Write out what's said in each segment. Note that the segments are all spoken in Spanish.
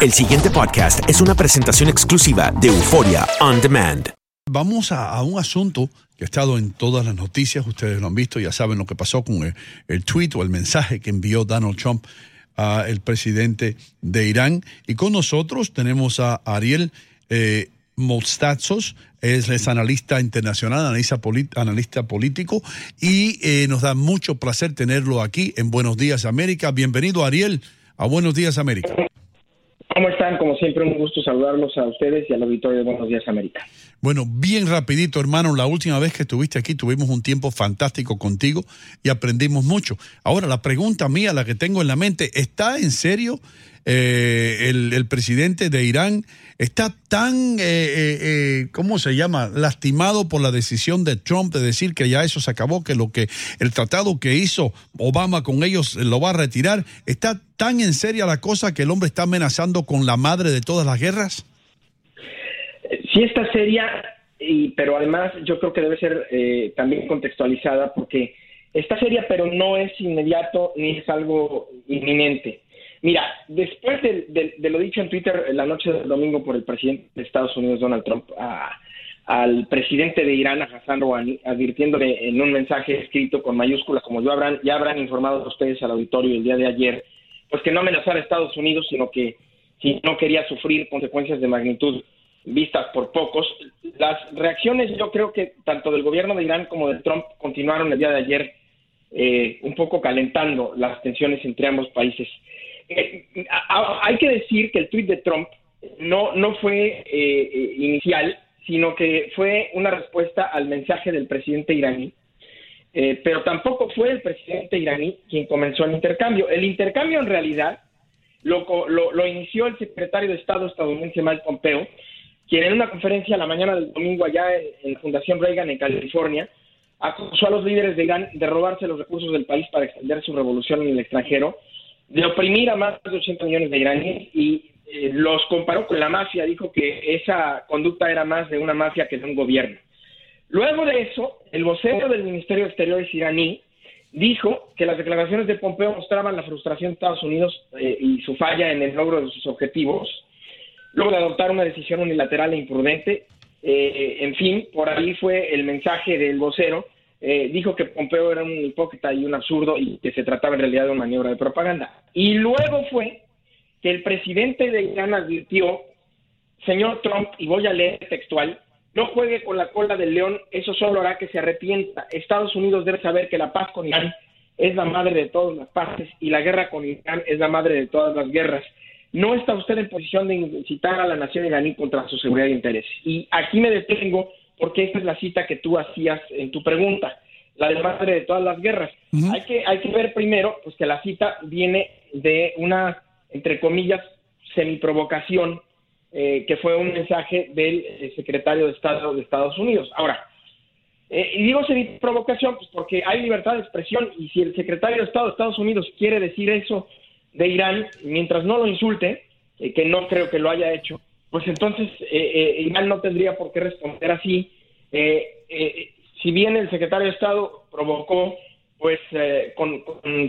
El siguiente podcast es una presentación exclusiva de Euforia On Demand. Vamos a, un asunto que ha estado en todas las noticias, ustedes lo han visto, ya saben lo que pasó con el, tweet o el mensaje que envió Donald Trump al presidente de Irán. Y con nosotros tenemos a Ariel eh, es, analista internacional, analista, analista político, y eh, nos da mucho placer tenerlo aquí en Buenos Días América. Bienvenido, Ariel, a Buenos Días América. ¿Cómo están? Como siempre, un gusto saludarlos a ustedes y al auditorio de Buenos Días América. Bueno, bien rapidito, hermano, la última vez que estuviste aquí tuvimos un tiempo fantástico contigo y aprendimos mucho. Ahora, la pregunta mía, la que tengo en la mente, ¿está en serio eh, el, presidente de Irán está tan, eh, eh, ¿cómo se llama?, lastimado por la decisión de Trump de decir que ya eso se acabó, que lo que el tratado que hizo Obama con ellos lo va a retirar. ¿Está tan en serio la cosa que el hombre está amenazando con la madre de todas las guerras? Sí está seria, y, pero además yo creo que debe ser también contextualizada porque está seria, pero no es inmediato ni es algo inminente. Mira, después de, lo dicho en Twitter la noche del domingo por el presidente de Estados Unidos, Donald Trump, al presidente de Irán, a Hassan Rouhani, advirtiéndole en un mensaje escrito con mayúsculas, como yo habrán, ya habrán informado a ustedes al auditorio el día de ayer, pues que no amenazara a Estados Unidos, sino que si no quería sufrir consecuencias de magnitud vistas por pocos. Las reacciones, yo creo que tanto del gobierno de Irán como de Trump continuaron el día de ayer eh, un poco calentando las tensiones entre ambos países. Eh, hay que decir que el tuit de Trump no, no fue eh, eh, inicial, sino que fue una respuesta al mensaje del presidente iraní. pero tampoco fue el presidente iraní quien comenzó el intercambio. El intercambio en realidad lo, lo, inició el secretario de Estado estadounidense Mike Pompeo, quien en una conferencia la mañana del domingo allá en, en Fundación Reagan en California acusó a los líderes de Irán de robarse los recursos del país para extender su revolución en el extranjero de oprimir a más de 80 millones de iraníes y eh, los comparó con la mafia, dijo que esa conducta era más de una mafia que de un gobierno. Luego de eso, el vocero del Ministerio de Exteriores iraní dijo que las declaraciones de Pompeo mostraban la frustración de Estados Unidos eh, y su falla en el logro de sus objetivos, luego de adoptar una decisión unilateral e imprudente. Eh, en fin, por ahí fue el mensaje del vocero eh, dijo que Pompeo era un hipócrita y un absurdo y que se trataba en realidad de una maniobra de propaganda. Y luego fue que el presidente de Irán advirtió, señor Trump, y voy a leer textual, no juegue con la cola del león, eso solo hará que se arrepienta. Estados Unidos debe saber que la paz con Irán es la madre de todas las partes y la guerra con Irán es la madre de todas las guerras. No está usted en posición de incitar a la nación iraní contra su seguridad e interés. Y aquí me detengo porque esta es la cita que tú hacías en tu pregunta, la de madre de todas las guerras. hay, que, hay que ver primero pues, que la cita viene de una, entre comillas, semiprovocación, eh, que fue un mensaje del eh, secretario de Estado de Estados Unidos. Ahora, eh, y digo semiprovocación pues porque hay libertad de expresión y si el secretario de Estado de Estados Unidos quiere decir eso de Irán, mientras no lo insulte, que no creo que lo haya hecho, pues entonces eh, eh, Irán no tendría por qué responder así. Eh, eh, si bien el secretario de Estado provocó, pues con,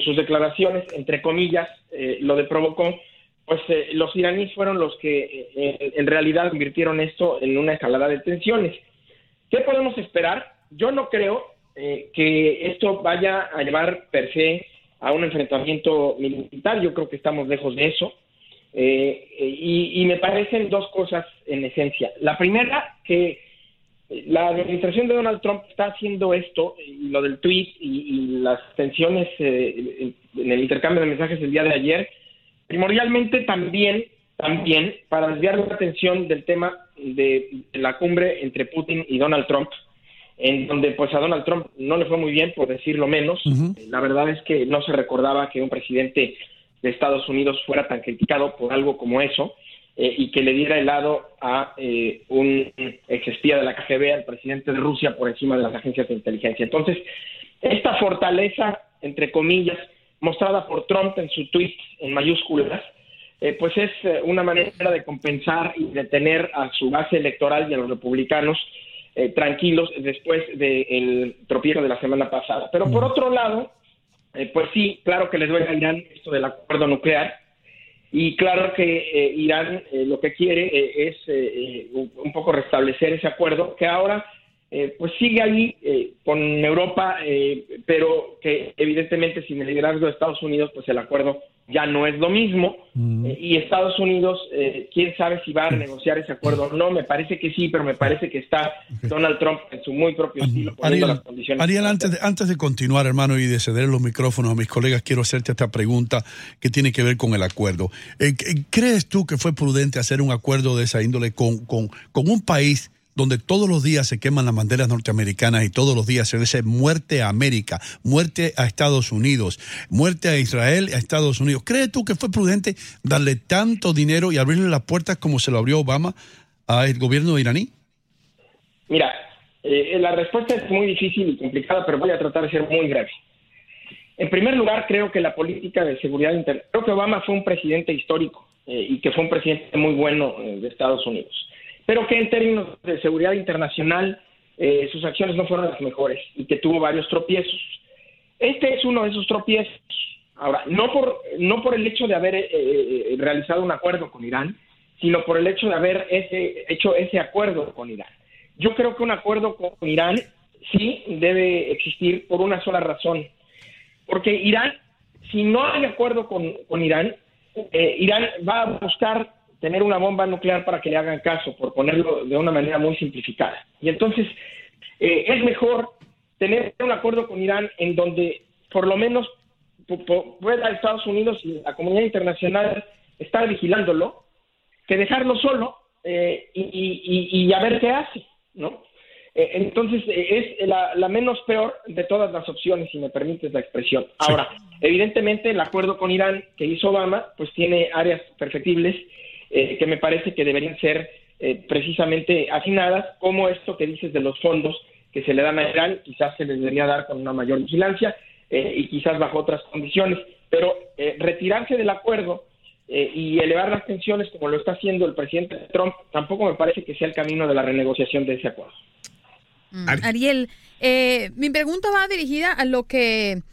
sus declaraciones, entre comillas, lo de provocó, pues los iraníes fueron los que en realidad convirtieron esto en una escalada de tensiones. ¿Qué podemos esperar? Yo no creo que esto vaya a llevar per se a un enfrentamiento militar, yo creo que estamos lejos de eso. Eh, y, me parecen dos cosas en esencia. La primera, que la administración de Donald Trump está haciendo esto, y lo del tweet y, las tensiones eh, en el intercambio de mensajes el día de ayer, primordialmente también, también para desviar la atención del tema de, la cumbre entre Putin y Donald Trump, en donde pues a Donald Trump no le fue muy bien, por decirlo menos. La verdad es que no se recordaba que un presidente de Estados Unidos fuera tan criticado por algo como eso eh, y que le diera el lado a eh, un exespía de la KGB, al presidente de Rusia, por encima de las agencias de inteligencia. Entonces, esta fortaleza, entre comillas, mostrada por Trump en su tweet en mayúsculas, eh, pues es una manera de compensar y de tener a su base electoral y a los republicanos tranquilos después del tropiezo de la semana pasada. Pero por otro lado, eh, pues sí, claro que les duele a Irán esto del acuerdo nuclear. Y claro que eh, Irán eh, lo que quiere eh, es un poco restablecer ese acuerdo que ahora pues sigue ahí con Europa, pero que evidentemente sin el liderazgo de Estados Unidos pues el acuerdo ya no es lo mismo. Mm. Eh, y Estados Unidos, eh, quién sabe si va a negociar ese acuerdo o no. Me parece que sí, pero me parece que está Donald Trump en su muy propio estilo poniendo las condiciones. Ariel, antes de, antes de continuar, hermano, y de ceder los micrófonos a mis colegas, quiero hacerte esta pregunta que tiene que ver con el acuerdo. Eh, ¿Crees tú que fue prudente hacer un acuerdo de esa índole con, con, con un país? Donde todos los días se queman las banderas norteamericanas y todos los días se dice muerte a América, muerte a Estados Unidos, muerte a Israel, a Estados Unidos. ¿Crees tú que fue prudente darle tanto dinero y abrirle las puertas como se lo abrió Obama al gobierno iraní? Mira, eh, la respuesta es muy difícil y complicada, pero voy a tratar de ser muy breve. En primer lugar, creo que la política de seguridad interna, creo que Obama fue un presidente histórico eh, y que fue un presidente muy bueno eh, de Estados Unidos pero que en términos de seguridad internacional eh, sus acciones no fueron las mejores y que tuvo varios tropiezos. Este es uno de esos tropiezos. Ahora, no por, no por el hecho de haber eh, eh, realizado un acuerdo con Irán, sino por el hecho de haber ese, hecho ese acuerdo con Irán. Yo creo que un acuerdo con Irán sí debe existir por una sola razón. Porque Irán, si no hay acuerdo con, con Irán, Irán va a buscar tener una bomba nuclear para que le hagan caso, por ponerlo de una manera muy simplificada. Y entonces eh, es mejor tener un acuerdo con Irán en donde por lo menos pueda Estados Unidos y la comunidad internacional estar vigilándolo, que dejarlo solo eh, y, a ver qué hace, ¿no? Eh, entonces es la, la, menos peor de todas las opciones, si me permites la expresión. Ahora, evidentemente el acuerdo con Irán que hizo Obama, pues tiene áreas perfectibles eh, que me parece que deberían ser eh, precisamente afinadas, como esto que dices de los fondos que se le dan a Irán, quizás se les debería dar con una mayor vigilancia eh, y quizás bajo otras condiciones, pero retirarse del acuerdo y elevar las tensiones como lo está haciendo el presidente Trump tampoco me parece que sea el camino de la renegociación de ese acuerdo. Mm, Ariel, mi pregunta va dirigida a lo que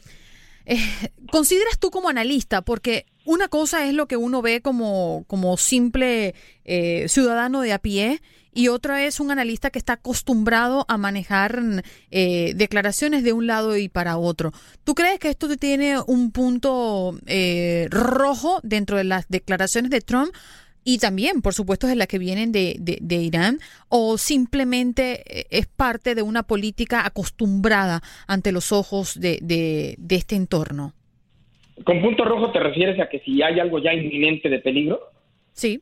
consideras tú como analista, porque una cosa es lo que uno ve como, como simple eh, ciudadano de a pie y otra es un analista que está acostumbrado a manejar eh, declaraciones de un lado y para otro. ¿Tú crees que esto tiene un punto eh, rojo dentro de las declaraciones de Trump? y también, por supuesto, de las que vienen de, de, Irán, o simplemente es parte de una política acostumbrada ante los ojos de, de este entorno? ¿Con punto rojo te refieres a que si hay algo ya inminente de peligro? Sí.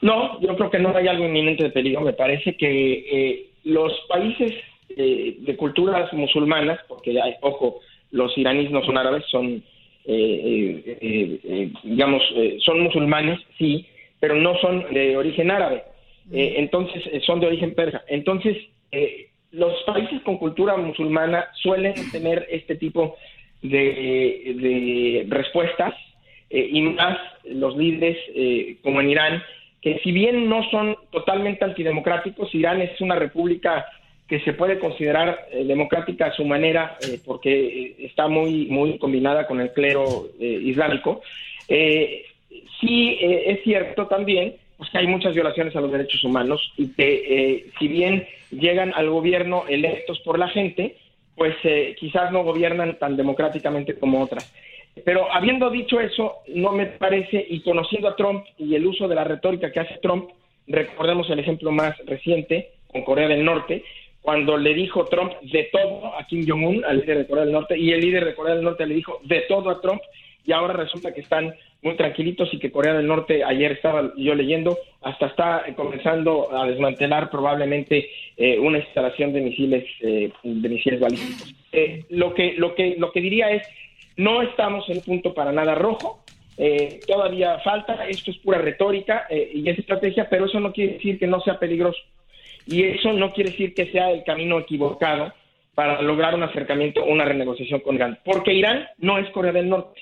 No, yo creo que no hay algo inminente de peligro. Me parece que eh, los países eh, de culturas musulmanas, porque hay, ojo, los iraníes no son árabes, son, eh, digamos, son musulmanes, sí, pero no son de origen árabe. Mm. entonces, son de origen persa. Entonces, los países con cultura musulmana suelen tener este tipo de, respuestas eh, y más los líderes eh, como en Irán, que si bien no son totalmente antidemocráticos, Irán es una república que se puede considerar eh, democrática a su manera porque está muy muy combinada con el clero islámico. sí es cierto también pues, que hay muchas violaciones a los derechos humanos y que si bien llegan al gobierno electos por la gente, pues eh, quizás no gobiernan tan democráticamente como otras. Pero habiendo dicho eso, no me parece, y conociendo a Trump y el uso de la retórica que hace Trump, recordemos el ejemplo más reciente con Corea del Norte, cuando le dijo Trump de todo a Kim Jong-un, al líder de Corea del Norte, y el líder de Corea del Norte le dijo de todo a Trump, y ahora resulta que están muy tranquilitos y que Corea del Norte, ayer estaba yo leyendo, hasta está comenzando a desmantelar probablemente eh, una instalación de misiles eh, de misiles balísticos. Eh, lo que lo que lo que diría es no estamos en un punto para nada rojo. todavía falta, esto es pura retórica y es estrategia, pero eso no quiere decir que no sea peligroso. Y eso no quiere decir que sea el camino equivocado para lograr un acercamiento una renegociación con Irán. Porque Irán no es Corea del Norte.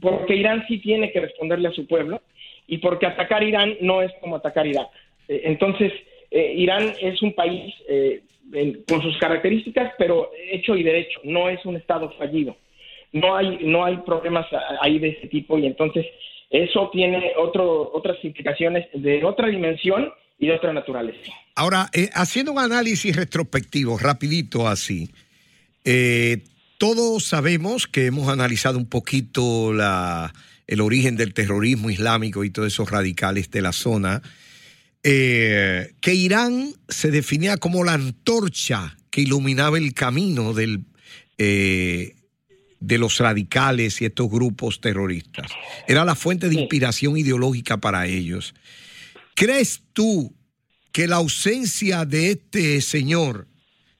Porque Irán sí tiene que responderle a su pueblo y porque atacar Irán no es como atacar Irak. entonces, eh, Irán es un país eh, con sus características, pero hecho y derecho, no es un Estado fallido. No hay, no hay problemas ahí de ese tipo y entonces eso tiene otro, otras implicaciones de otra dimensión y de otra naturaleza. Ahora, eh, haciendo un análisis retrospectivo, rapidito así, eh, todos sabemos que hemos analizado un poquito la, el origen del terrorismo islámico y todos esos radicales de la zona, eh, que Irán se definía como la antorcha que iluminaba el camino del, eh, de los radicales y estos grupos terroristas. Era la fuente de inspiración ideológica para ellos. ¿Crees tú que la ausencia de este señor,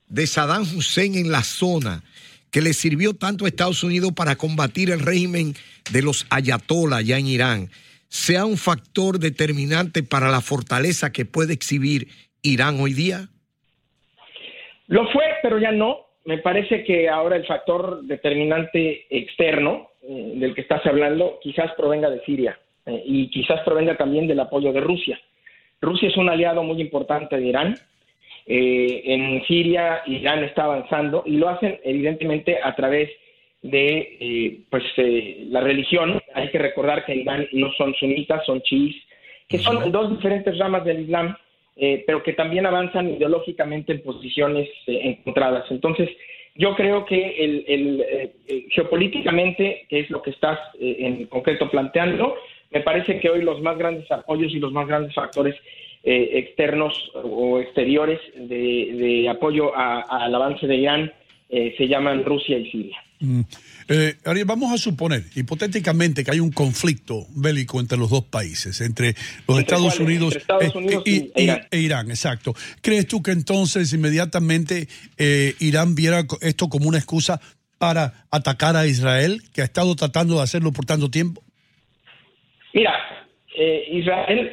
de Saddam Hussein en la zona, que le sirvió tanto a Estados Unidos para combatir el régimen de los ayatollah ya en Irán, sea un factor determinante para la fortaleza que puede exhibir Irán hoy día? Lo fue, pero ya no. Me parece que ahora el factor determinante externo eh, del que estás hablando quizás provenga de Siria eh, y quizás provenga también del apoyo de Rusia. Rusia es un aliado muy importante de Irán eh, en Siria Irán está avanzando y lo hacen evidentemente a través de eh, pues eh, la religión. Hay que recordar que Irán no son sunitas, son chiíes, que son dos diferentes ramas del Islam, pero que también avanzan ideológicamente en posiciones encontradas. Entonces, yo creo que el, geopolíticamente, que es lo que estás en concreto planteando, me parece que hoy los más grandes apoyos y los más grandes factores eh, externos o exteriores de, apoyo al avance de Irán eh, se llaman Rusia y Siria. Mm. Eh, Ariel, vamos a suponer, hipotéticamente, que hay un conflicto bélico entre los dos países, entre los Estados, Unidos, y, e, e, Irán. exacto. ¿Crees tú que entonces inmediatamente Irán viera esto como una excusa para atacar a Israel, que ha estado tratando de hacerlo por tanto tiempo? Mira, Israel,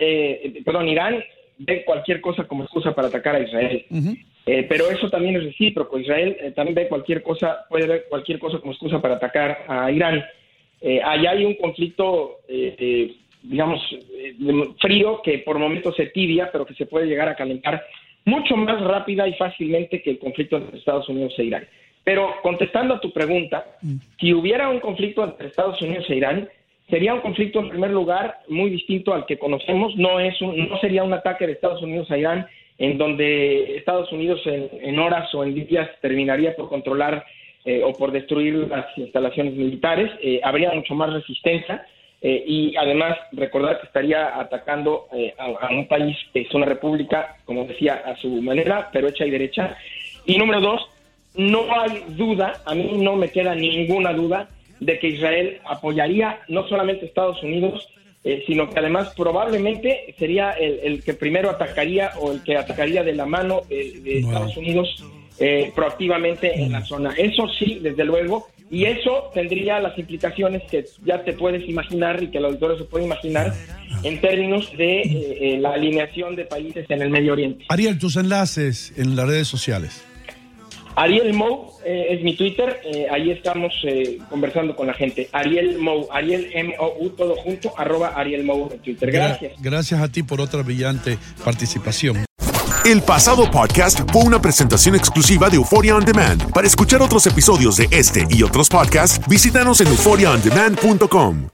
perdón, Irán ve cualquier cosa como excusa para atacar a Israel. Eh, pero eso también es recíproco. Israel eh, también ve cualquier cosa, puede ver cualquier cosa como excusa para atacar a Irán. Eh, allá hay un conflicto, digamos, frío que por momentos se tibia, pero que se puede llegar a calentar mucho más rápida y fácilmente que el conflicto entre Estados Unidos e Irán. Pero contestando a tu pregunta, mm. si hubiera un conflicto entre Estados Unidos e Irán, sería un conflicto en primer lugar muy distinto al que conocemos. No es no sería un ataque de Estados Unidos a Irán en donde Estados Unidos en, horas o en días terminaría por controlar eh, o por destruir las instalaciones militares. Eh, habría mucho más resistencia eh, y además recordar que estaría atacando a, a, un país es una república, como decía, a su manera, pero hecha y derecha. Y número dos, no hay duda, a mí no me queda ninguna duda de que Israel apoyaría no solamente a Estados Unidos, eh, sino que además probablemente sería el, que primero atacaría o el que atacaría de la mano de, Estados Unidos eh, proactivamente en la zona. Eso sí, desde luego, y eso tendría las implicaciones que ya te puedes imaginar y que el auditorio se puede imaginar en términos de eh, la alineación de países en el Medio Oriente. Ariel, tus enlaces en las redes sociales. Ariel Mou eh, es mi Twitter, eh, ahí estamos eh, conversando con la gente. Ariel Mou, Ariel M-O-U, todo junto, arroba Ariel Mou en Twitter. Gracias. Gracias a ti por otra brillante participación. El pasado podcast fue una presentación exclusiva de Euphoria On Demand. Para escuchar otros episodios de este y otros podcasts, visítanos en euphoriaondemand.com.